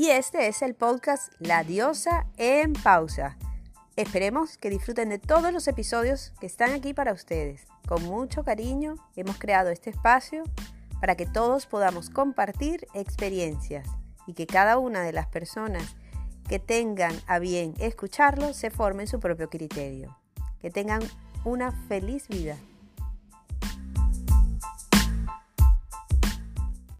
Y este es el podcast La Diosa en Pausa. Esperemos que disfruten de todos los episodios que están aquí para ustedes. Con mucho cariño hemos creado este espacio para que todos podamos compartir experiencias y que cada una de las personas que tengan a bien escucharlo se formen su propio criterio. Que tengan una feliz vida.